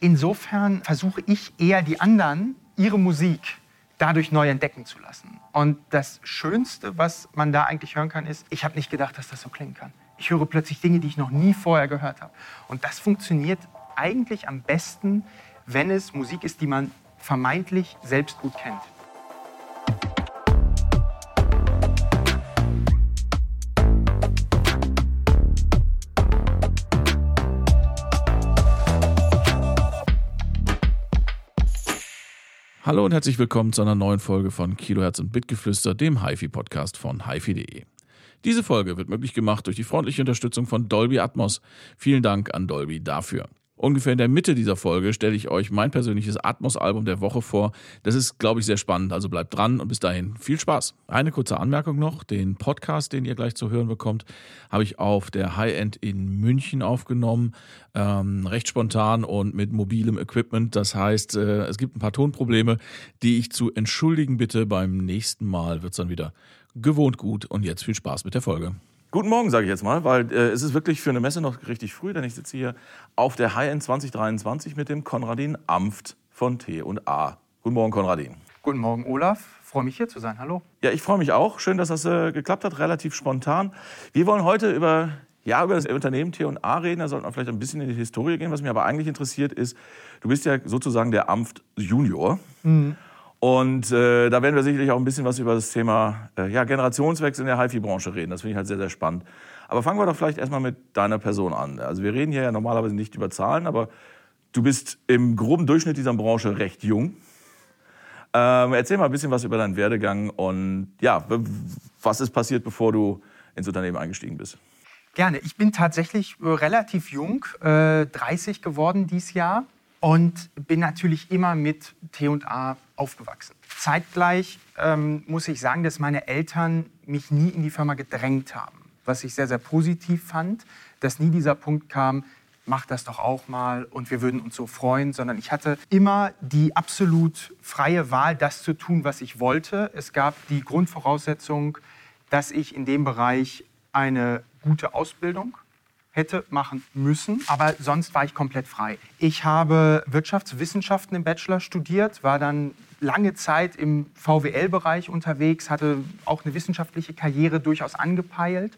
Insofern versuche ich eher die anderen, ihre Musik dadurch neu entdecken zu lassen. Und das Schönste, was man da eigentlich hören kann, ist, ich habe nicht gedacht, dass das so klingen kann. Ich höre plötzlich Dinge, die ich noch nie vorher gehört habe. Und das funktioniert eigentlich am besten, wenn es Musik ist, die man vermeintlich selbst gut kennt. Hallo und herzlich willkommen zu einer neuen Folge von Kilohertz und Bitgeflüster, dem HiFi-Podcast von HiFi.de. Diese Folge wird möglich gemacht durch die freundliche Unterstützung von Dolby Atmos. Vielen Dank an Dolby dafür. Ungefähr in der Mitte dieser Folge stelle ich euch mein persönliches Atmos-Album der Woche vor. Das ist, glaube ich, sehr spannend, also bleibt dran und bis dahin viel Spaß. Eine kurze Anmerkung noch: Den Podcast, den ihr gleich zu hören bekommt, habe ich auf der High-End in München aufgenommen. Ähm, recht spontan und mit mobilem Equipment. Das heißt, äh, es gibt ein paar Tonprobleme, die ich zu entschuldigen bitte. Beim nächsten Mal wird es dann wieder gewohnt gut und jetzt viel Spaß mit der Folge. Guten Morgen, sage ich jetzt mal, weil äh, es ist wirklich für eine Messe noch richtig früh, denn ich sitze hier auf der High-End 2023 mit dem Konradin Amft von T&A. Guten Morgen, Konradin. Guten Morgen, Olaf. Freue mich hier zu sein. Hallo. Ja, ich freue mich auch. Schön, dass das äh, geklappt hat, relativ spontan. Wir wollen heute über, ja, über das Unternehmen T&A reden. Da sollten wir vielleicht ein bisschen in die Historie gehen. Was mich aber eigentlich interessiert ist, du bist ja sozusagen der Amft Junior. Mhm. Und äh, da werden wir sicherlich auch ein bisschen was über das Thema äh, ja, Generationswechsel in der HIFI-Branche reden. Das finde ich halt sehr, sehr spannend. Aber fangen wir doch vielleicht erstmal mit deiner Person an. Also wir reden hier ja normalerweise nicht über Zahlen, aber du bist im groben Durchschnitt dieser Branche recht jung. Ähm, erzähl mal ein bisschen was über deinen Werdegang und ja, was ist passiert, bevor du ins Unternehmen eingestiegen bist? Gerne. Ich bin tatsächlich äh, relativ jung, äh, 30 geworden dieses Jahr und bin natürlich immer mit T&A aufgewachsen. Zeitgleich ähm, muss ich sagen, dass meine Eltern mich nie in die Firma gedrängt haben, was ich sehr, sehr positiv fand, dass nie dieser Punkt kam, mach das doch auch mal und wir würden uns so freuen, sondern ich hatte immer die absolut freie Wahl, das zu tun, was ich wollte. Es gab die Grundvoraussetzung, dass ich in dem Bereich eine gute Ausbildung hätte machen müssen, aber sonst war ich komplett frei. Ich habe Wirtschaftswissenschaften im Bachelor studiert, war dann lange Zeit im VWL-Bereich unterwegs, hatte auch eine wissenschaftliche Karriere durchaus angepeilt,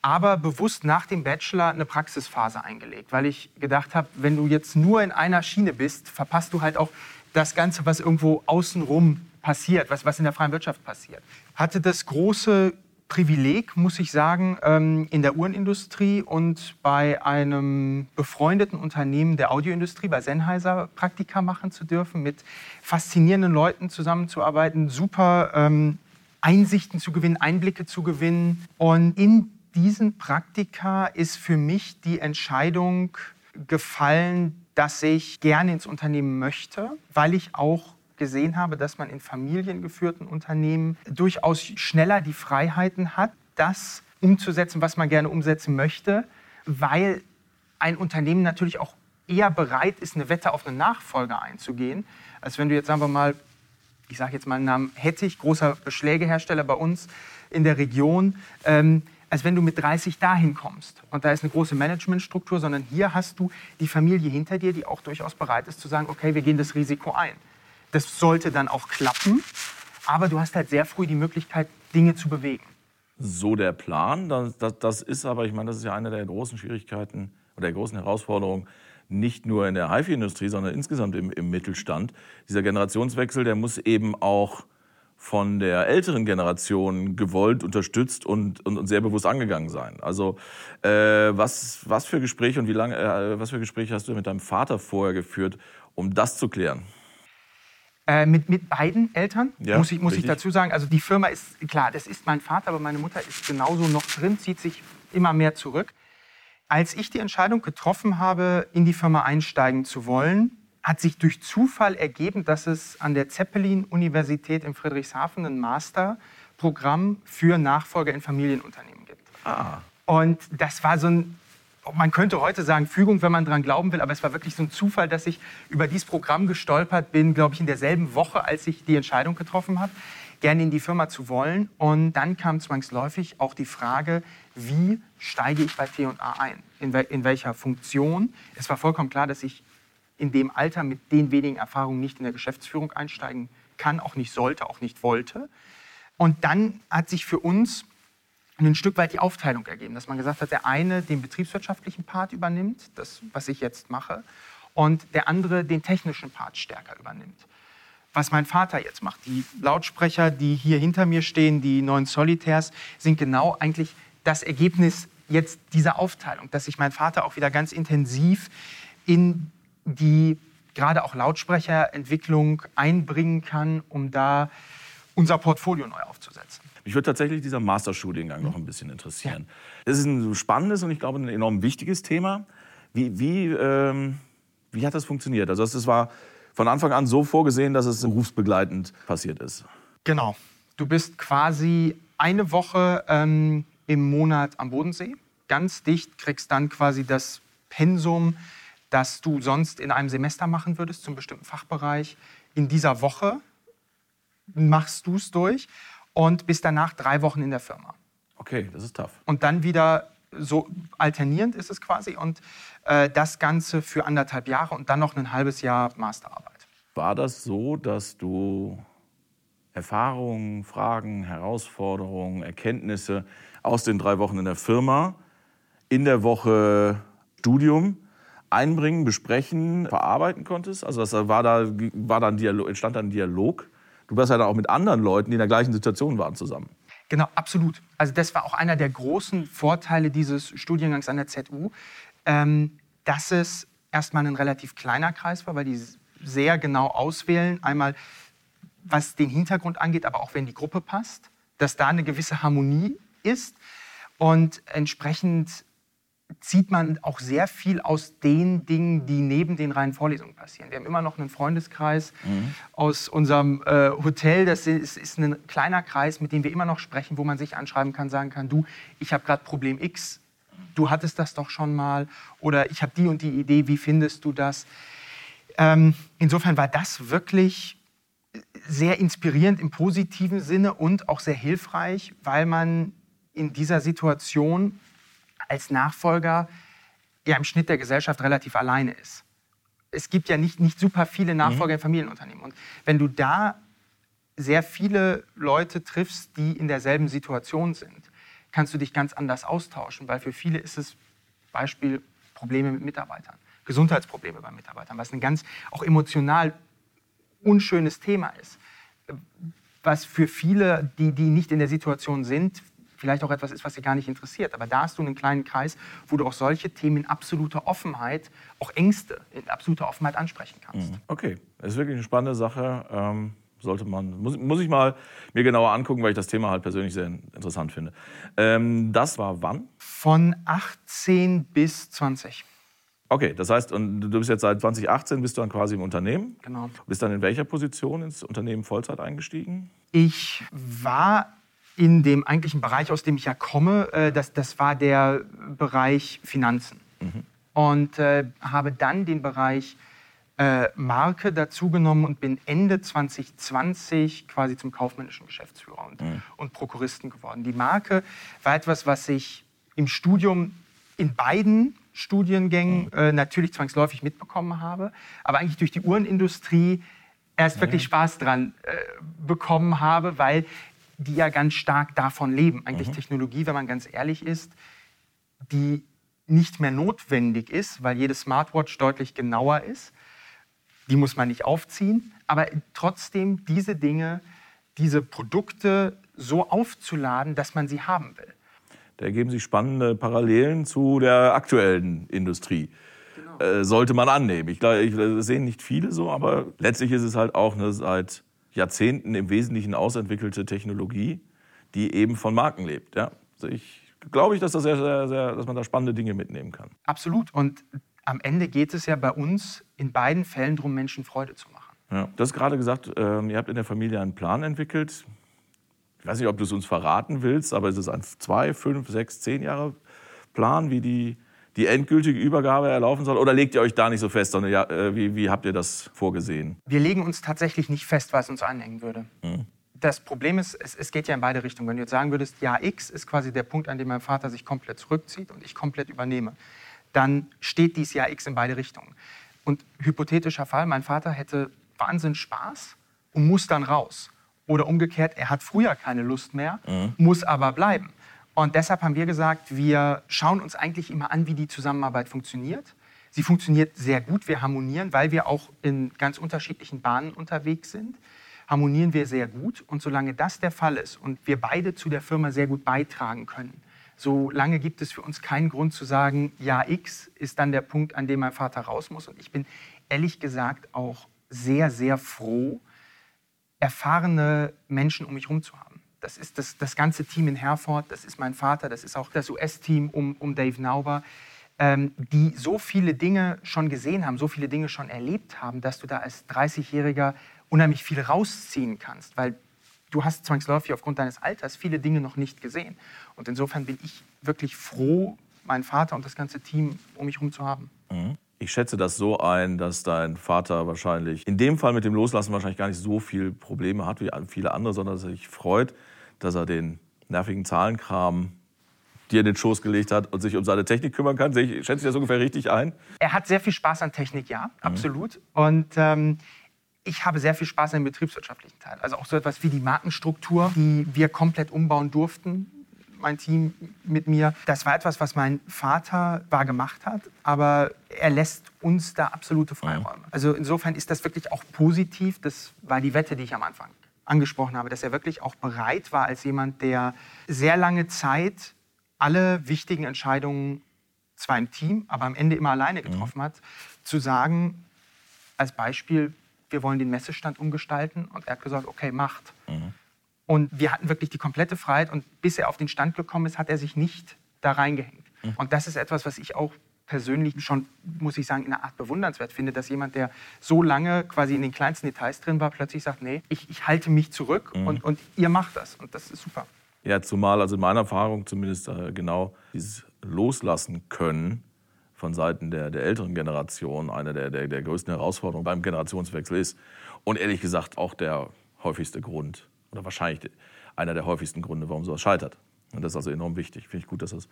aber bewusst nach dem Bachelor eine Praxisphase eingelegt, weil ich gedacht habe, wenn du jetzt nur in einer Schiene bist, verpasst du halt auch das Ganze, was irgendwo außenrum passiert, was, was in der freien Wirtschaft passiert. Hatte das große Privileg, muss ich sagen, ähm, in der Uhrenindustrie und bei einem befreundeten Unternehmen der Audioindustrie, bei Sennheiser, Praktika machen zu dürfen, mit faszinierenden Leuten zusammenzuarbeiten, super ähm, Einsichten zu gewinnen, Einblicke zu gewinnen. Und in diesen Praktika ist für mich die Entscheidung gefallen, dass ich gerne ins Unternehmen möchte, weil ich auch gesehen habe, dass man in familiengeführten Unternehmen durchaus schneller die Freiheiten hat, das umzusetzen, was man gerne umsetzen möchte, weil ein Unternehmen natürlich auch eher bereit ist, eine Wette auf eine Nachfolger einzugehen, als wenn du jetzt, sagen wir mal, ich sage jetzt mal einen Namen, Hettich, großer Beschlägehersteller bei uns in der Region, ähm, als wenn du mit 30 dahin kommst. Und da ist eine große Managementstruktur, sondern hier hast du die Familie hinter dir, die auch durchaus bereit ist zu sagen, okay, wir gehen das Risiko ein. Das sollte dann auch klappen. Aber du hast halt sehr früh die Möglichkeit, Dinge zu bewegen. So der Plan. Das, das, das ist aber, ich meine, das ist ja eine der großen Schwierigkeiten oder der großen Herausforderungen, nicht nur in der HIFI-Industrie, sondern insgesamt im, im, Mittelstand. Dieser Generationswechsel, der muss eben auch von der älteren Generation gewollt, unterstützt und, und, und sehr bewusst angegangen sein. Also äh, was, was für Gespräche und wie lange, äh, was für Gespräche hast du mit deinem Vater vorher geführt, um das zu klären? Äh, mit, mit beiden Eltern, ja, muss, ich, muss ich dazu sagen. Also die Firma ist, klar, das ist mein Vater, aber meine Mutter ist genauso noch drin, zieht sich immer mehr zurück. Als ich die Entscheidung getroffen habe, in die Firma einsteigen zu wollen, hat sich durch Zufall ergeben, dass es an der Zeppelin-Universität in Friedrichshafen ein Masterprogramm für Nachfolger in Familienunternehmen gibt. Ah. Und das war so ein man könnte heute sagen Fügung, wenn man daran glauben will, aber es war wirklich so ein Zufall, dass ich über dieses Programm gestolpert bin, glaube ich, in derselben Woche, als ich die Entscheidung getroffen habe, gerne in die Firma zu wollen. Und dann kam zwangsläufig auch die Frage, wie steige ich bei T&A ein? In, in welcher Funktion? Es war vollkommen klar, dass ich in dem Alter mit den wenigen Erfahrungen nicht in der Geschäftsführung einsteigen kann, auch nicht sollte, auch nicht wollte. Und dann hat sich für uns ein Stück weit die Aufteilung ergeben, dass man gesagt hat, der eine den betriebswirtschaftlichen Part übernimmt, das, was ich jetzt mache, und der andere den technischen Part stärker übernimmt. Was mein Vater jetzt macht. Die Lautsprecher, die hier hinter mir stehen, die neuen Solitaires, sind genau eigentlich das Ergebnis jetzt dieser Aufteilung, dass sich mein Vater auch wieder ganz intensiv in die gerade auch Lautsprecherentwicklung einbringen kann, um da unser Portfolio neu aufzusetzen. Mich würde tatsächlich dieser Masterstudiengang noch ein bisschen interessieren. Es ist ein spannendes und ich glaube ein enorm wichtiges Thema. Wie, wie, ähm, wie hat das funktioniert? Also das war von Anfang an so vorgesehen, dass es berufsbegleitend passiert ist. Genau. Du bist quasi eine Woche ähm, im Monat am Bodensee, ganz dicht, kriegst dann quasi das Pensum, das du sonst in einem Semester machen würdest zum bestimmten Fachbereich. In dieser Woche machst du es durch und bist danach drei Wochen in der Firma. Okay, das ist tough. Und dann wieder so alternierend ist es quasi und äh, das Ganze für anderthalb Jahre und dann noch ein halbes Jahr Masterarbeit. War das so, dass du Erfahrungen, Fragen, Herausforderungen, Erkenntnisse aus den drei Wochen in der Firma in der Woche Studium einbringen, besprechen, verarbeiten konntest? Also das war da, war da ein Dialog, entstand da ein Dialog du warst ja dann auch mit anderen Leuten, die in der gleichen Situation waren, zusammen. Genau, absolut. Also das war auch einer der großen Vorteile dieses Studiengangs an der ZU, ähm, dass es erstmal ein relativ kleiner Kreis war, weil die sehr genau auswählen, einmal was den Hintergrund angeht, aber auch wenn die Gruppe passt, dass da eine gewisse Harmonie ist und entsprechend zieht man auch sehr viel aus den Dingen, die neben den reinen Vorlesungen passieren. Wir haben immer noch einen Freundeskreis mhm. aus unserem äh, Hotel. Das ist, ist, ein kleiner Kreis, mit dem wir immer noch sprechen, wo man sich anschreiben kann, sagen kann, du, ich habe gerade Problem X, du hattest das doch schon mal oder ich habe die und die Idee, wie findest du das? Ähm, insofern war das wirklich sehr inspirierend im positiven Sinne und auch sehr hilfreich, weil man in dieser Situation als Nachfolger ja im Schnitt der Gesellschaft relativ alleine ist. Es gibt ja nicht, nicht super viele Nachfolger mhm. in Familienunternehmen. Und wenn du da sehr viele Leute triffst, die in derselben Situation sind, kannst du dich ganz anders austauschen, weil für viele ist es Beispiel Probleme mit Mitarbeitern, Gesundheitsprobleme bei Mitarbeitern, was ein ganz auch emotional unschönes Thema ist. Was für viele, die, die nicht in der Situation sind, vielleicht auch etwas ist, was sie gar nicht interessiert. Aber da hast du einen kleinen Kreis, wo du auch solche Themen in absoluter Offenheit, auch Ängste in absoluter Offenheit ansprechen kannst. Mhm. Okay, das ist wirklich eine spannende Sache. Ähm, sollte man, muss, muss ich mal mir genauer angucken, weil ich das Thema halt persönlich sehr interessant finde. Ähm, das war wann? Von 18 bis 20. Okay, das heißt, und du bist jetzt seit 2018 bist du dann quasi im Unternehmen. Genau. Bist dann in welcher Position ins Unternehmen Vollzeit eingestiegen? Ich war in dem eigentlichen Bereich, aus dem ich ja komme, äh, das, das war der Bereich Finanzen. Mhm. Und äh, habe dann den Bereich äh, Marke dazugenommen und bin Ende 2020 quasi zum kaufmännischen Geschäftsführer und, mhm. und Prokuristen geworden. Die Marke war etwas, was ich im Studium in beiden Studiengängen mhm. äh, natürlich zwangsläufig mitbekommen habe, aber eigentlich durch die Uhrenindustrie erst wirklich Spaß dran äh, bekommen habe, weil die ja ganz stark davon leben. Eigentlich mhm. Technologie, wenn man ganz ehrlich ist, die nicht mehr notwendig ist, weil jede Smartwatch deutlich genauer ist. Die muss man nicht aufziehen, aber trotzdem diese Dinge, diese Produkte so aufzuladen, dass man sie haben will. Da ergeben sich spannende Parallelen zu der aktuellen Industrie. Genau. Äh, sollte man annehmen. Ich glaube, das sehen nicht viele so, aber letztlich ist es halt auch eine seit Jahrzehnten im Wesentlichen ausentwickelte Technologie, die eben von Marken lebt. Ja? Also ich glaube ich, dass, das sehr, sehr, sehr, dass man da spannende Dinge mitnehmen kann. Absolut. Und am Ende geht es ja bei uns in beiden Fällen darum, Menschen Freude zu machen. Ja. Du hast gerade gesagt, ähm, ihr habt in der Familie einen Plan entwickelt. Ich weiß nicht, ob du es uns verraten willst, aber ist es ein zwei, fünf, sechs, zehn Jahre Plan, wie die die endgültige Übergabe erlaufen soll? Oder legt ihr euch da nicht so fest, sondern ja, äh, wie, wie habt ihr das vorgesehen? Wir legen uns tatsächlich nicht fest, was uns anhängen würde. Mhm. Das Problem ist, es, es, geht ja in beide Richtungen. Wenn du jetzt sagen würdest, Jahr X ist quasi der Punkt, an dem mein Vater sich komplett zurückzieht und ich komplett übernehme, dann steht dies Jahr X in beide Richtungen. Und hypothetischer Fall, mein Vater hätte Wahnsinn Spaß und muss dann raus. Oder umgekehrt, er hat früher keine Lust mehr, mhm. muss aber bleiben. Und deshalb haben wir gesagt, wir schauen uns eigentlich immer an, wie die Zusammenarbeit funktioniert. Sie funktioniert sehr gut, wir harmonieren, weil wir auch in ganz unterschiedlichen Bahnen unterwegs sind. Harmonieren wir sehr gut. Und solange das der Fall ist und wir beide zu der Firma sehr gut beitragen können, solange gibt es für uns keinen Grund zu sagen, ja, X ist dann der Punkt, an dem mein Vater raus muss. Und ich bin ehrlich gesagt auch sehr, sehr froh, erfahrene Menschen um mich herum zu haben. Das ist das, das ganze Team in Herford, das ist mein Vater, das ist auch das US-Team um, um Dave Nauber, ähm, die so viele Dinge schon gesehen haben, so viele Dinge schon erlebt haben, dass du da als 30-Jähriger unheimlich viel rausziehen kannst, weil du hast zwangsläufig aufgrund deines Alters viele Dinge noch nicht gesehen. Und insofern bin ich wirklich froh, meinen Vater und das ganze Team um mich herum zu haben. Mhm. Ich schätze das so ein, dass dein Vater wahrscheinlich in dem Fall mit dem Loslassen wahrscheinlich gar nicht so viele Probleme hat wie viele andere, sondern dass er sich freut, dass er den nervigen Zahlenkram dir in den Schoß gelegt hat und sich um seine Technik kümmern kann. Ich, schätze ich das ungefähr richtig ein? Er hat sehr viel Spaß an Technik, ja, mhm. absolut. Und ähm, ich habe sehr viel Spaß an dem betriebswirtschaftlichen Teil. Also auch so etwas wie die Markenstruktur, die wir komplett umbauen durften mein Team mit mir. Das war etwas, was mein Vater war gemacht hat, aber er lässt uns da absolute Freiräume. Also insofern ist das wirklich auch positiv. Das war die Wette, die ich am Anfang angesprochen habe, dass er wirklich auch bereit war als jemand, der sehr lange Zeit alle wichtigen Entscheidungen zwar im Team, aber am Ende immer alleine mhm. getroffen hat, zu sagen, als Beispiel, wir wollen den Messestand umgestalten und er hat gesagt, okay, macht. Mhm. Und wir hatten wirklich die komplette Freiheit. Und bis er auf den Stand gekommen ist, hat er sich nicht da reingehängt. Mhm. Und das ist etwas, was ich auch persönlich schon, muss ich sagen, in einer Art bewundernswert finde, dass jemand, der so lange quasi in den kleinsten Details drin war, plötzlich sagt, nee, ich, ich halte mich zurück mhm. und, und ihr macht das. Und das ist super. Ja, zumal, also in meiner Erfahrung zumindest äh, genau dieses Loslassen können von Seiten der, der älteren Generation eine der, der, der größten Herausforderungen beim Generationswechsel ist. Und ehrlich gesagt auch der häufigste Grund, oder wahrscheinlich einer der häufigsten Gründe, warum sowas scheitert. Und das ist also enorm wichtig. Finde ich gut, dass das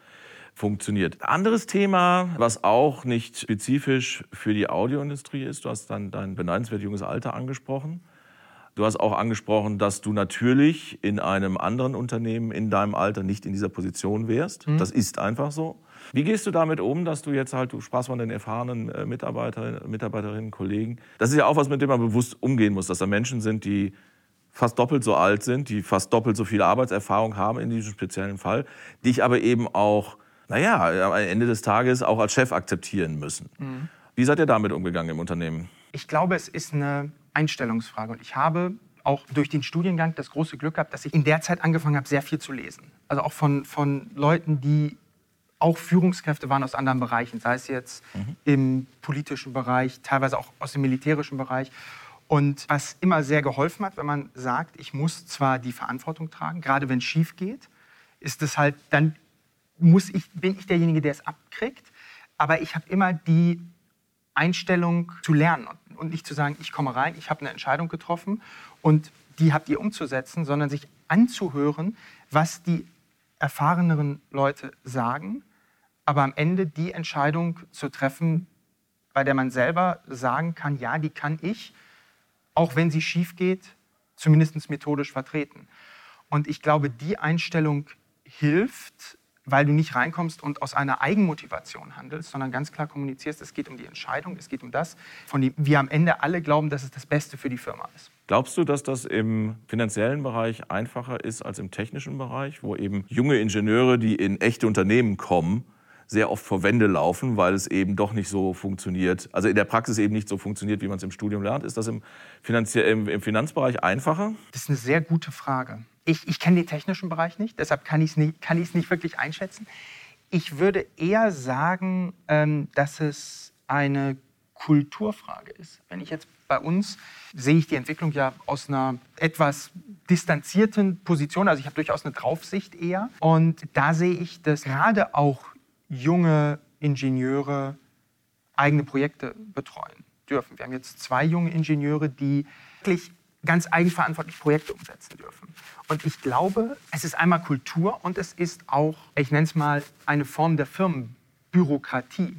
funktioniert. Anderes Thema, was auch nicht spezifisch für die Audioindustrie ist, du hast dann dein beneidenswert junges Alter angesprochen. Du hast auch angesprochen, dass du natürlich in einem anderen Unternehmen in deinem Alter nicht in dieser Position wärst. Mhm. Das ist einfach so. Wie gehst du damit um, dass du jetzt halt, du sprachst von den erfahrenen äh, Mitarbeiterinnen, Mitarbeiterinnen, Kollegen. Das ist ja auch was, mit dem man bewusst umgehen muss, dass da Menschen sind, die fast doppelt so alt sind, die fast doppelt so viel Arbeitserfahrung haben in diesem speziellen Fall, die ich aber eben auch, naja, am Ende des Tages auch als Chef akzeptieren müssen. Mhm. Wie seid ihr damit umgegangen im Unternehmen? Ich glaube, es ist eine Einstellungsfrage. Und ich habe auch durch den Studiengang das große Glück gehabt, dass ich in der Zeit angefangen habe, sehr viel zu lesen. Also auch von, von Leuten, die auch Führungskräfte waren aus anderen Bereichen, sei es jetzt mhm. im politischen Bereich, teilweise auch aus dem militärischen Bereich. Und was immer sehr geholfen hat, wenn man sagt, ich muss zwar die Verantwortung tragen, gerade wenn es schief geht, ist es halt, dann muss ich, bin ich derjenige, der es abkriegt. Aber ich habe immer die Einstellung zu lernen und, und nicht zu sagen, ich komme rein, ich habe eine Entscheidung getroffen und die habt ihr umzusetzen, sondern sich anzuhören, was die erfahreneren Leute sagen, aber am Ende die Entscheidung zu treffen, bei der man selber sagen kann, ja, die kann ich auch wenn sie schief geht, zumindest methodisch vertreten. Und ich glaube, die Einstellung hilft, weil du nicht reinkommst und aus einer Eigenmotivation handelst, sondern ganz klar kommunizierst, es geht um die Entscheidung, es geht um das, von dem wir am Ende alle glauben, dass es das Beste für die Firma ist. Glaubst du, dass das im finanziellen Bereich einfacher ist als im technischen Bereich, wo eben junge Ingenieure, die in echte Unternehmen kommen, sehr oft vor Wände laufen, weil es eben doch nicht so funktioniert, also in der Praxis eben nicht so funktioniert, wie man es im Studium lernt. Ist das im, im, im Finanzbereich einfacher? Das ist eine sehr gute Frage. Ich, ich kenne den technischen Bereich nicht, deshalb kann ich es nicht, nicht wirklich einschätzen. Ich würde eher sagen, ähm, dass es eine Kulturfrage ist. Wenn ich jetzt bei uns sehe ich die Entwicklung ja aus einer etwas distanzierten Position. Also ich habe durchaus eine Draufsicht eher. Und da sehe ich, dass gerade auch junge Ingenieure eigene Projekte betreuen dürfen. Wir haben jetzt zwei junge Ingenieure, die wirklich ganz eigenverantwortlich Projekte umsetzen dürfen. Und ich glaube, es ist einmal Kultur und es ist auch, ich nenne es mal, eine Form der Firmenbürokratie.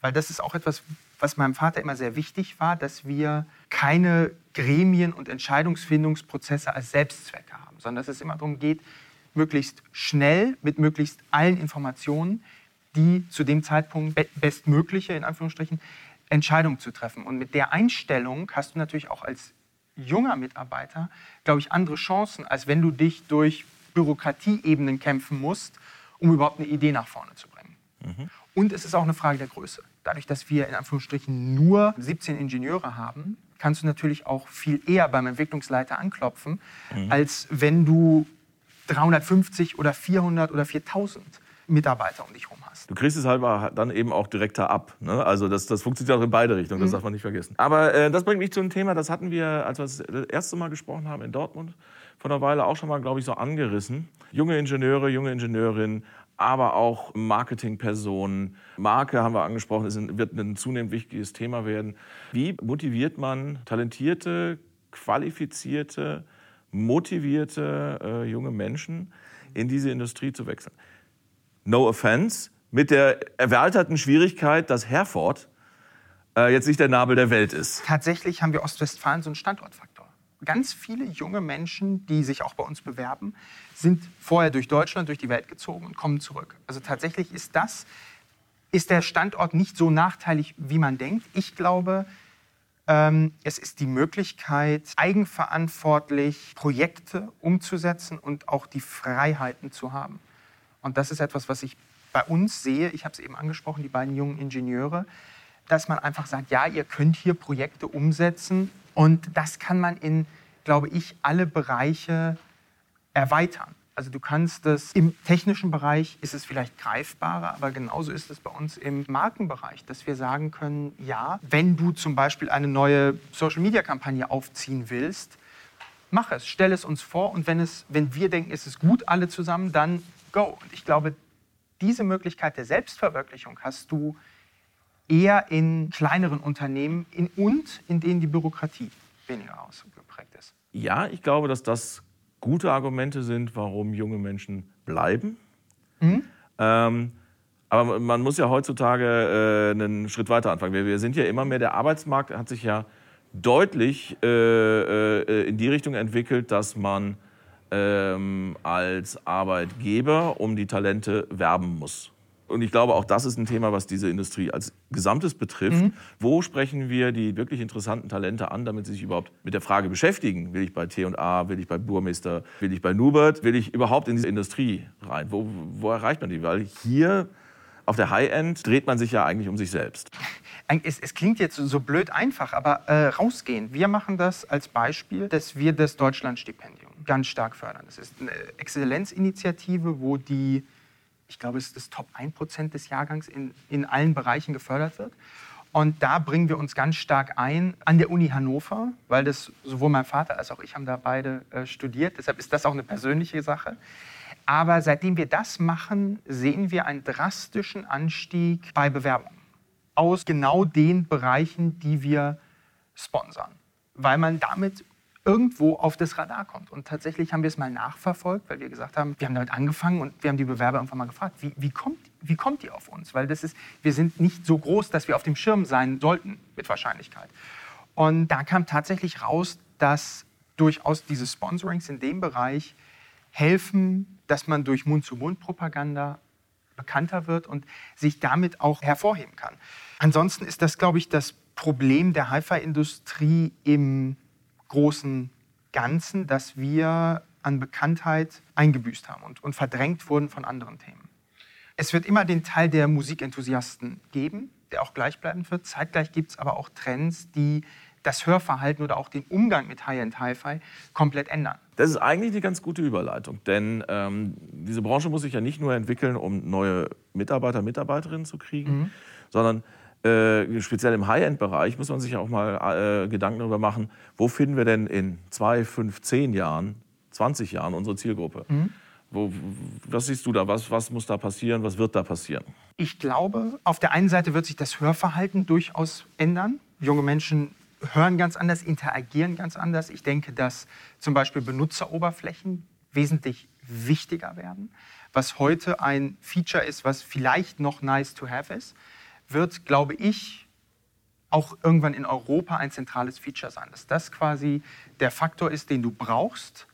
Weil das ist auch etwas, was meinem Vater immer sehr wichtig war, dass wir keine Gremien und Entscheidungsfindungsprozesse als Selbstzwecke haben, sondern dass es immer darum geht, möglichst schnell mit möglichst allen Informationen die zu dem Zeitpunkt bestmögliche, in Anführungsstrichen, Entscheidung zu treffen. Und mit der Einstellung hast du natürlich auch als junger Mitarbeiter, glaube ich, andere Chancen, als wenn du dich durch Bürokratieebenen kämpfen musst, um überhaupt eine Idee nach vorne zu bringen. Mhm. Und es ist auch eine Frage der Größe. Dadurch, dass wir in Anführungsstrichen nur 17 Ingenieure haben, kannst du natürlich auch viel eher beim Entwicklungsleiter anklopfen, mhm. als wenn du 350 oder 400 oder 4000 Mitarbeiter um dich herum hast. Du kriegst es halt dann eben auch direkter ab. Ne? Also das, das funktioniert auch in beide Richtungen, das mhm. darf man nicht vergessen. Aber äh, das bringt mich zu einem Thema, das hatten wir, als wir das erste Mal gesprochen haben in Dortmund, vor einer Weile auch schon mal, glaube ich, so angerissen. Junge Ingenieure, junge Ingenieurinnen, aber auch Marketingpersonen. Marke haben wir angesprochen, ist ein, wird ein zunehmend wichtiges Thema werden. Wie motiviert man talentierte, qualifizierte, motivierte äh, junge Menschen in diese Industrie zu wechseln? No offense, mit der erweiterten Schwierigkeit, dass Herford äh, jetzt nicht der Nabel der Welt ist. Tatsächlich haben wir Ostwestfalen so einen Standortfaktor. Ganz viele junge Menschen, die sich auch bei uns bewerben, sind vorher durch Deutschland, durch die Welt gezogen und kommen zurück. Also tatsächlich ist das, ist der Standort nicht so nachteilig, wie man denkt. Ich glaube, ähm, es ist die Möglichkeit, eigenverantwortlich Projekte umzusetzen und auch die Freiheiten zu haben. Und das ist etwas, was ich bei uns sehe. Ich habe es eben angesprochen, die beiden jungen Ingenieure, dass man einfach sagt, ja, ihr könnt hier Projekte umsetzen und das kann man in, glaube ich, alle Bereiche erweitern. Also du kannst es im technischen Bereich ist es vielleicht greifbarer, aber genauso ist es bei uns im Markenbereich, dass wir sagen können, ja, wenn du zum Beispiel eine neue Social-Media-Kampagne aufziehen willst, mach es, stell es uns vor und wenn, es, wenn wir denken, es ist gut, alle zusammen, dann go. Und ich glaube, diese Möglichkeit der Selbstverwirklichung hast du eher in kleineren Unternehmen in, und in denen die Bürokratie weniger ausgeprägt ist. Ja, ich glaube, dass das gute Argumente sind, warum junge Menschen bleiben. Mhm. Ähm, aber man muss ja heutzutage äh, einen Schritt weiter anfangen. Wir, wir, sind ja immer mehr, der Arbeitsmarkt hat sich ja deutlich äh, äh, in die Richtung entwickelt, dass man ähm, als Arbeitgeber um die Talente werben muss. Und ich glaube, auch das ist ein Thema, was diese Industrie als Gesamtes betrifft. Mhm. Wo sprechen wir die wirklich interessanten Talente an, damit sie sich überhaupt mit der Frage beschäftigen? Will ich bei T&A, will ich bei Burmeister, will ich bei Nubert, will ich überhaupt in diese Industrie rein? Wo, wo erreicht man die? Weil hier auf der High-End dreht man sich ja eigentlich um sich selbst. Es, es klingt jetzt so blöd einfach, aber äh, rausgehen. Wir machen das als Beispiel, dass wir das Deutschlandstipendium ganz stark fördern. Das ist eine Exzellenzinitiative, wo die, ich glaube, es ist das Top 1% des Jahrgangs in, in allen Bereichen gefördert wird. Und da bringen wir uns ganz stark ein an der Uni Hannover, weil das sowohl mein Vater als auch ich haben da beide äh, studiert. Deshalb ist das auch eine persönliche Sache. Aber seitdem wir das machen, sehen wir einen drastischen Anstieg bei Bewerbungen aus genau den Bereichen, die wir sponsern, weil man damit irgendwo auf das Radar kommt. Und tatsächlich haben wir es mal nachverfolgt, weil wir gesagt haben, wir haben damit angefangen und wir haben die Bewerber irgendwann mal gefragt, wie, wie, kommt, wie kommt ihr auf uns? Weil das ist, wir sind nicht so groß, dass wir auf dem Schirm sein sollten, mit Wahrscheinlichkeit. Und da kam tatsächlich raus, dass durchaus diese Sponsorings in dem Bereich helfen, dass man durch Mund-zu-Mund-Propaganda bekannter wird und sich damit auch hervorheben kann. Ansonsten ist das, glaube ich, das Problem der Hi-Fi-Industrie im großen Ganzen, dass wir an Bekanntheit eingebüßt haben und, und verdrängt wurden von anderen Themen. Es wird immer den Teil der Musikenthusiasten geben, der auch gleichbleibend wird. Zeitgleich gibt es aber auch Trends, die das Hörverhalten oder auch den Umgang mit High-End Hi-Fi komplett ändern. Das ist eigentlich eine ganz gute Überleitung, denn ähm, diese Branche muss sich ja nicht nur entwickeln, um neue Mitarbeiter, Mitarbeiterinnen zu kriegen, mhm. sondern äh, speziell im High-End-Bereich muss man sich auch mal äh, Gedanken darüber machen, wo finden wir denn in zwei, fünf, zehn Jahren, 20 Jahren unsere Zielgruppe? Mhm. Wo, was siehst du da? Was, was muss da passieren? Was wird da passieren? Ich glaube, auf der einen Seite wird sich das Hörverhalten durchaus ändern. Junge Menschen hören ganz anders, interagieren ganz anders. Ich denke, dass zum Beispiel Benutzeroberflächen wesentlich wichtiger werden. Was heute ein Feature ist, was vielleicht noch nice to have ist, wird, glaube ich, auch irgendwann in Europa ein zentrales Feature sein. Dass das quasi der Faktor ist, den du brauchst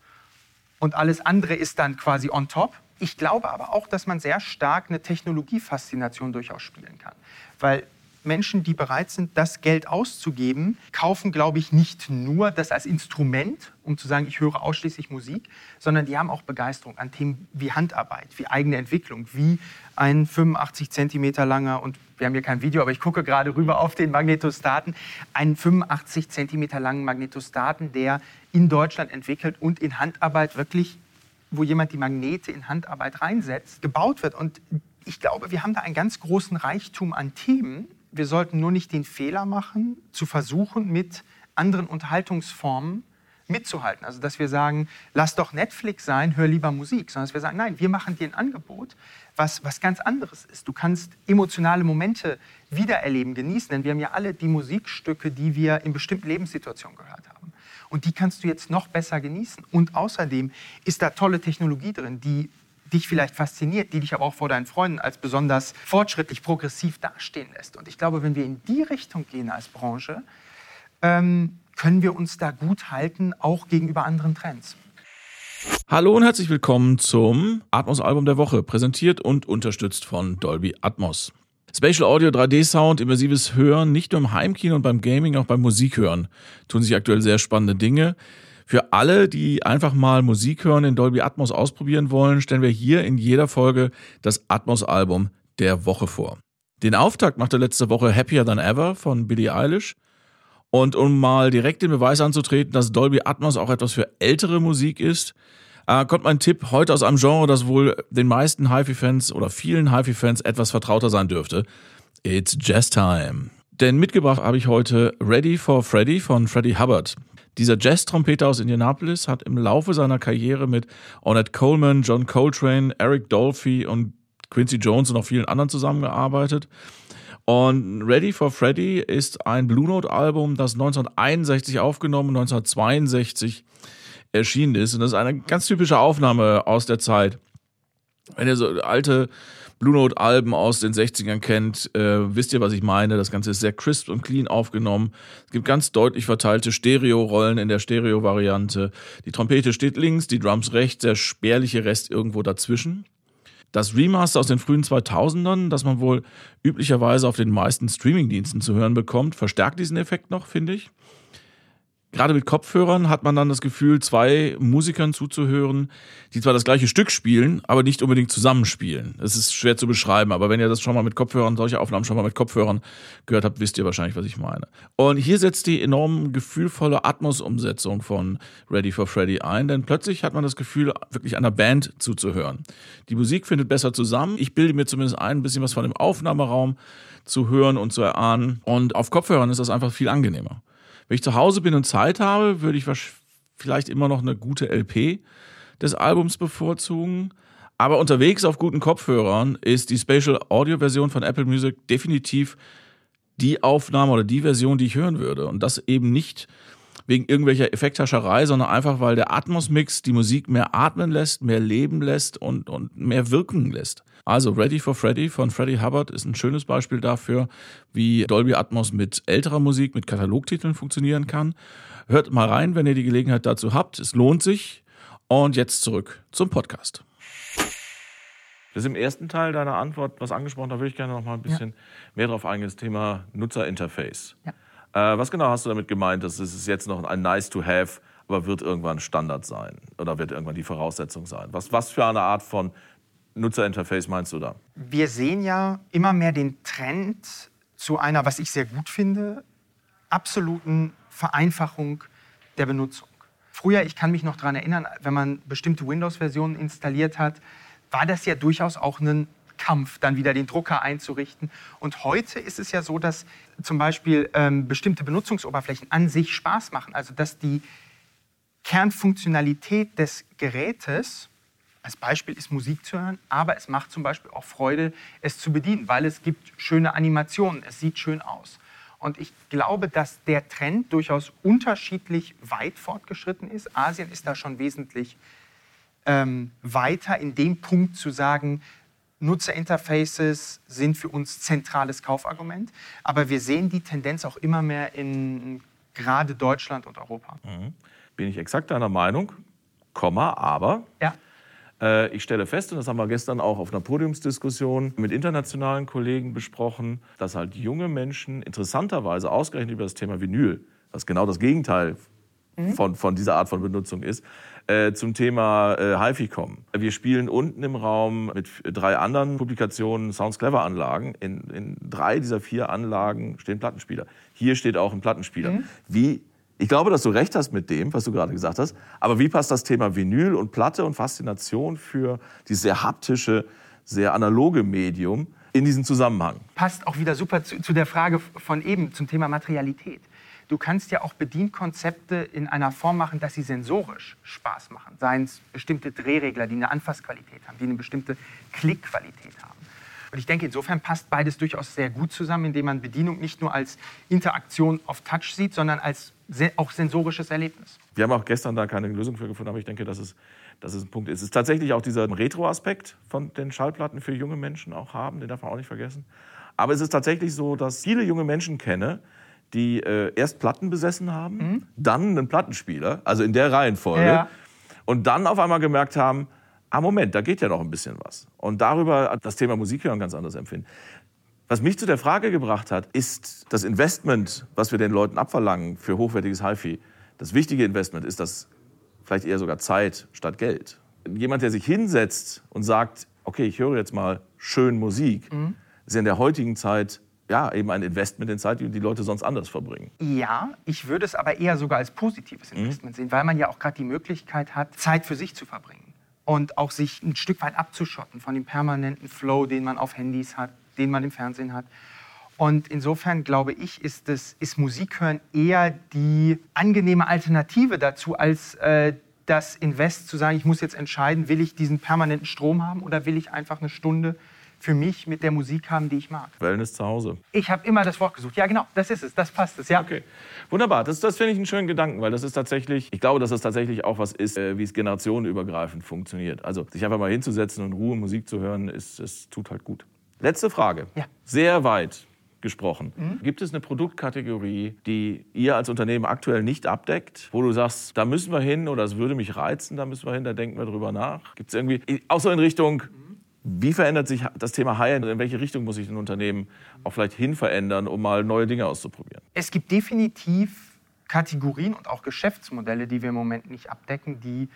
und alles andere ist dann quasi on top. Ich glaube aber auch, dass man sehr stark eine Technologiefaszination durchaus spielen kann. Weil Menschen, die bereit sind, das Geld auszugeben, kaufen, glaube ich, nicht nur das als Instrument, um zu sagen, ich höre ausschließlich Musik, sondern die haben auch Begeisterung an Themen wie Handarbeit, wie eigene Entwicklung, wie ein 85 Zentimeter langer, und wir haben hier kein Video, aber ich gucke gerade rüber auf den Magnetostaten, einen 85 Zentimeter langen Magnetostaten, der in Deutschland entwickelt und in Handarbeit wirklich, wo jemand die Magnete in Handarbeit reinsetzt, gebaut wird. Und ich glaube, wir haben da einen ganz großen Reichtum an Themen, wir sollten nur nicht den Fehler machen, zu versuchen, mit anderen Unterhaltungsformen mitzuhalten. Also, dass wir sagen, lass doch Netflix sein, hör lieber Musik, sondern dass wir sagen, nein, wir machen dir ein Angebot, was, was ganz anderes ist. Du kannst emotionale Momente wiedererleben, genießen, denn wir haben ja alle die Musikstücke, die wir in bestimmten Lebenssituationen gehört haben. Und die kannst du jetzt noch besser genießen. Und außerdem ist da tolle Technologie drin, die dich vielleicht fasziniert, die dich aber auch vor deinen Freunden als besonders fortschrittlich, progressiv dastehen lässt. Und ich glaube, wenn wir in die Richtung gehen als Branche, ähm, können wir uns da gut halten, auch gegenüber anderen Trends. Hallo und herzlich willkommen zum Atmos-Album der Woche, präsentiert und unterstützt von Dolby Atmos. Spatial Audio, 3D-Sound, immersives Hören, nicht nur im Heimkino und beim Gaming, auch beim Musikhören tun sich aktuell sehr spannende Dinge. Für alle, die einfach mal Musik hören in Dolby Atmos ausprobieren wollen, stellen wir hier in jeder Folge das Atmos-Album der Woche vor. Den Auftakt machte letzte Woche Happier Than Ever von Billie Eilish. Und um mal direkt den Beweis anzutreten, dass Dolby Atmos auch etwas für ältere Musik ist, äh, kommt mein Tipp heute aus einem Genre, das wohl den meisten HiFi-Fans oder vielen HiFi-Fans etwas vertrauter sein dürfte. It's Jazz Time. Denn mitgebracht habe ich heute Ready for Freddy von Freddie Hubbard. Dieser Jazz-Trompeter aus Indianapolis hat im Laufe seiner Karriere mit Ornette Coleman, John Coltrane, Eric Dolphy und Quincy Jones und noch vielen anderen zusammengearbeitet. Und Ready for Freddy ist ein Blue Note-Album, das 1961 aufgenommen, 1962 erschienen ist. Und das ist eine ganz typische Aufnahme aus der Zeit. Wenn ihr so alte Blue Note Alben aus den 60ern kennt, äh, wisst ihr, was ich meine. Das Ganze ist sehr crisp und clean aufgenommen. Es gibt ganz deutlich verteilte Stereo-Rollen in der Stereo-Variante. Die Trompete steht links, die Drums rechts, der spärliche Rest irgendwo dazwischen. Das Remaster aus den frühen 2000ern, das man wohl üblicherweise auf den meisten Streamingdiensten zu hören bekommt, verstärkt diesen Effekt noch, finde ich gerade mit Kopfhörern hat man dann das Gefühl, zwei Musikern zuzuhören, die zwar das gleiche Stück spielen, aber nicht unbedingt zusammenspielen. Es ist schwer zu beschreiben, aber wenn ihr das schon mal mit Kopfhörern, solche Aufnahmen schon mal mit Kopfhörern gehört habt, wisst ihr wahrscheinlich, was ich meine. Und hier setzt die enorm gefühlvolle Atmos-Umsetzung von Ready for Freddy ein, denn plötzlich hat man das Gefühl, wirklich einer Band zuzuhören. Die Musik findet besser zusammen. Ich bilde mir zumindest ein, ein bisschen was von dem Aufnahmeraum zu hören und zu erahnen. Und auf Kopfhörern ist das einfach viel angenehmer. Wenn ich zu Hause bin und Zeit habe, würde ich vielleicht immer noch eine gute LP des Albums bevorzugen. Aber unterwegs auf guten Kopfhörern ist die Spatial Audio Version von Apple Music definitiv die Aufnahme oder die Version, die ich hören würde. Und das eben nicht wegen irgendwelcher Effekthascherei, sondern einfach, weil der Atmos-Mix die Musik mehr atmen lässt, mehr leben lässt und, und mehr wirken lässt. Also Ready for Freddy von Freddie Hubbard ist ein schönes Beispiel dafür, wie Dolby Atmos mit älterer Musik, mit Katalogtiteln funktionieren kann. Hört mal rein, wenn ihr die Gelegenheit dazu habt. Es lohnt sich. Und jetzt zurück zum Podcast. Das ist im ersten Teil deiner Antwort was angesprochen, da würde ich gerne noch mal ein bisschen ja. mehr drauf eingehen, das Thema Nutzerinterface. Ja. Äh, was genau hast du damit gemeint, dass es jetzt noch ein Nice to have, aber wird irgendwann Standard sein oder wird irgendwann die Voraussetzung sein? Was, was für eine Art von Nutzerinterface meinst du da? Wir sehen ja immer mehr den Trend zu einer, was ich sehr gut finde, absoluten Vereinfachung der Benutzung. Früher, ich kann mich noch daran erinnern, wenn man bestimmte Windows-Versionen installiert hat, war das ja durchaus auch ein Kampf, dann wieder den Drucker einzurichten. Und heute ist es ja so, dass zum Beispiel ähm, bestimmte Benutzungsoberflächen an sich Spaß machen. Also dass die Kernfunktionalität des Gerätes als Beispiel ist Musik zu hören, aber es macht zum Beispiel auch Freude, es zu bedienen, weil es gibt schöne Animationen, es sieht schön aus. Und ich glaube, dass der Trend durchaus unterschiedlich weit fortgeschritten ist. Asien ist da schon wesentlich ähm, weiter in dem Punkt zu sagen, Nutzerinterfaces sind für uns zentrales Kaufargument. Aber wir sehen die Tendenz auch immer mehr in gerade Deutschland und Europa. Mhm. Bin ich exakt deiner Meinung, Komma, aber ja. Äh, ich stelle fest, und das haben wir gestern auch auf einer Podiumsdiskussion mit internationalen Kollegen besprochen, dass halt junge Menschen interessanterweise ausgerechnet über das Thema Vinyl, was genau das Gegenteil mhm. von, von dieser Art von Benutzung ist, äh, zum Thema äh, HiFi kommen. Wir spielen unten im Raum mit drei anderen Publikationen Sounds Clever Anlagen. In, in drei dieser vier Anlagen stehen Plattenspieler. Hier steht auch ein Plattenspieler. Mhm. Wie ich glaube, dass du recht hast mit dem, was du gerade gesagt hast. Aber wie passt das Thema Vinyl und Platte und Faszination für dieses sehr haptische, sehr analoge Medium in diesen Zusammenhang? Passt auch wieder super zu, zu der Frage von eben zum Thema Materialität. Du kannst ja auch Bedienkonzepte in einer Form machen, dass sie sensorisch Spaß machen. Seien es bestimmte Drehregler, die eine Anfassqualität haben, die eine bestimmte Klickqualität haben. Und ich denke, insofern passt beides durchaus sehr gut zusammen, indem man Bedienung nicht nur als Interaktion auf Touch sieht, sondern als auch sensorisches Erlebnis. Wir haben auch gestern da keine Lösung für gefunden, aber ich denke, dass es, dass es ein Punkt ist. Es ist tatsächlich auch dieser Retro-Aspekt von den Schallplatten für junge Menschen auch haben, den darf man auch nicht vergessen. Aber es ist tatsächlich so, dass viele junge Menschen kenne, die äh, erst Platten besessen haben, mhm. dann einen Plattenspieler, also in der Reihenfolge, ja. und dann auf einmal gemerkt haben, ah Moment, da geht ja noch ein bisschen was. Und darüber das Thema Musik hören ganz anders empfinden. Was mich zu der Frage gebracht hat, ist das Investment, was wir den Leuten abverlangen für hochwertiges HiFi. Das wichtige Investment ist das vielleicht eher sogar Zeit statt Geld. Jemand, der sich hinsetzt und sagt, okay, ich höre jetzt mal schön Musik, mhm. ist in der heutigen Zeit ja, eben ein Investment in Zeit, die die Leute sonst anders verbringen. Ja, ich würde es aber eher sogar als positives mhm. Investment mhm. sehen, weil man ja auch gerade die Möglichkeit hat, Zeit für sich zu verbringen und auch sich ein Stück weit abzuschotten von dem permanenten Flow, den man auf Handys hat, den man im Fernsehen hat. Und insofern glaube ich, ist, das, ist Musikhören eher die angenehme Alternative dazu, als äh, das Invest zu sagen, ich muss jetzt entscheiden, will ich diesen permanenten Strom haben oder will ich einfach eine Stunde für mich mit der Musik haben, die ich mag. Wellness zu Hause. Ich habe immer das Wort gesucht. Ja, genau, das ist es, das passt es, ja. Okay, wunderbar. Das, das finde ich einen schönen Gedanken, weil das ist tatsächlich, ich glaube, dass das tatsächlich auch was ist, äh, wie es generationenübergreifend funktioniert. Also sich einfach mal hinzusetzen und Ruhe Musik zu hören, ist, es tut halt gut. Letzte Frage. Ja. Sehr weit gesprochen. Mhm. Gibt es eine Produktkategorie, die ihr als Unternehmen aktuell nicht abdeckt, wo du sagst, da müssen wir hin oder es würde mich reizen, da müssen wir hin, da denken wir drüber nach? Gibt es irgendwie, auch so in Richtung, wie verändert sich das Thema High-End? In welche Richtung muss sich ein Unternehmen auch vielleicht hin verändern, um mal neue Dinge auszuprobieren? Es gibt definitiv Kategorien und auch Geschäftsmodelle, die wir im Moment nicht abdecken, die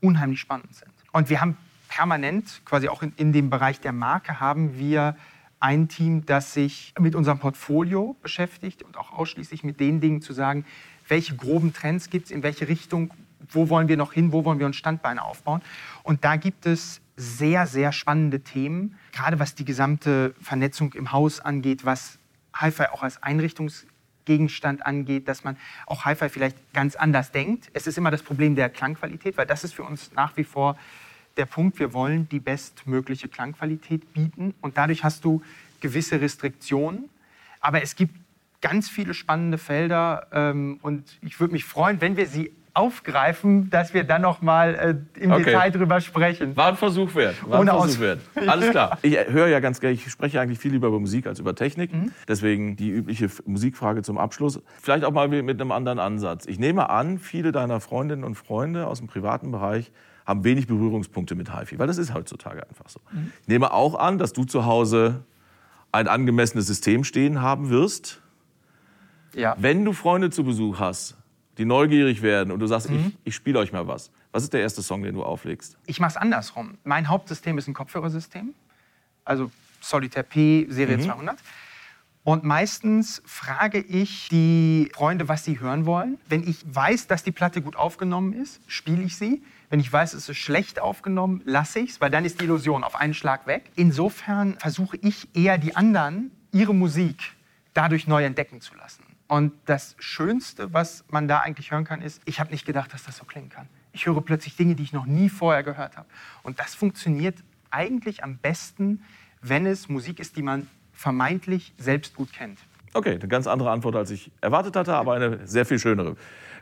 unheimlich spannend sind. Und wir haben permanent, quasi auch in, in dem Bereich der Marke, haben wir ein Team, das sich mit unserem Portfolio beschäftigt und auch ausschließlich mit den Dingen zu sagen, welche groben Trends gibt es, in welche Richtung, wo wollen wir noch hin, wo wollen wir uns Standbeine aufbauen. Und da gibt es sehr, sehr spannende Themen, gerade was die gesamte Vernetzung im Haus angeht, was Hi-Fi auch als Einrichtungsgegenstand angeht, dass man auch Hi-Fi vielleicht ganz anders denkt. Es ist immer das Problem der Klangqualität, weil das ist für uns nach wie vor der Punkt, wir wollen die bestmögliche Klangqualität bieten und dadurch hast du gewisse Restriktionen, aber es gibt ganz viele spannende Felder ähm, und ich würde mich freuen, wenn wir sie aufgreifen, dass wir dann noch mal äh, im okay. Detail drüber sprechen. War ein Versuch wert. War Ohne ein Versuch wert. Alles klar. Ich höre ja ganz gerne, ich spreche eigentlich viel lieber über Musik als über Technik. Mhm. Deswegen die übliche Musikfrage zum Abschluss. Vielleicht auch mal mit einem anderen Ansatz. Ich nehme an, viele deiner Freundinnen und Freunde aus dem privaten Bereich haben wenig Berührungspunkte mit HiFi, weil das ist heutzutage einfach so. Mhm. Ich nehme auch an, dass du zu Hause ein angemessenes System stehen haben wirst. Ja. Wenn du Freunde zu Besuch hast, die neugierig werden und du sagst, mhm. ich, ich spiele euch mal was. Was ist der erste Song, den du auflegst? Ich mache es andersrum. Mein Hauptsystem ist ein Kopfhörersystem, also Solitaire P Serie mhm. 200. Und meistens frage ich die Freunde, was sie hören wollen. Wenn ich weiß, dass die Platte gut aufgenommen ist, spiele ich sie. Wenn ich weiß, es ist schlecht aufgenommen, lasse ich es, weil dann ist die Illusion auf einen Schlag weg. Insofern versuche ich eher die anderen, ihre Musik dadurch neu entdecken zu lassen. Und das Schönste, was man da eigentlich hören kann, ist, ich habe nicht gedacht, dass das so klingen kann. Ich höre plötzlich Dinge, die ich noch nie vorher gehört habe. Und das funktioniert eigentlich am besten, wenn es Musik ist, die man vermeintlich selbst gut kennt. Okay, eine ganz andere Antwort, als ich erwartet hatte, aber eine sehr viel schönere.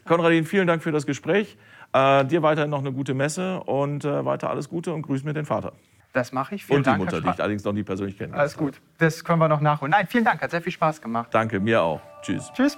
Konradin, vielen Dank für das Gespräch. Äh, dir weiterhin noch eine gute Messe und äh, weiter alles Gute und grüß mir den Vater. Das mache ich. Vielen Und Dank. die Mutter, die ich allerdings noch nie persönlich kenne. Alles gut. Das können wir noch nachholen. Nein, vielen Dank. Hat sehr viel Spaß gemacht. Danke, mir auch. Tschüss. Tschüss.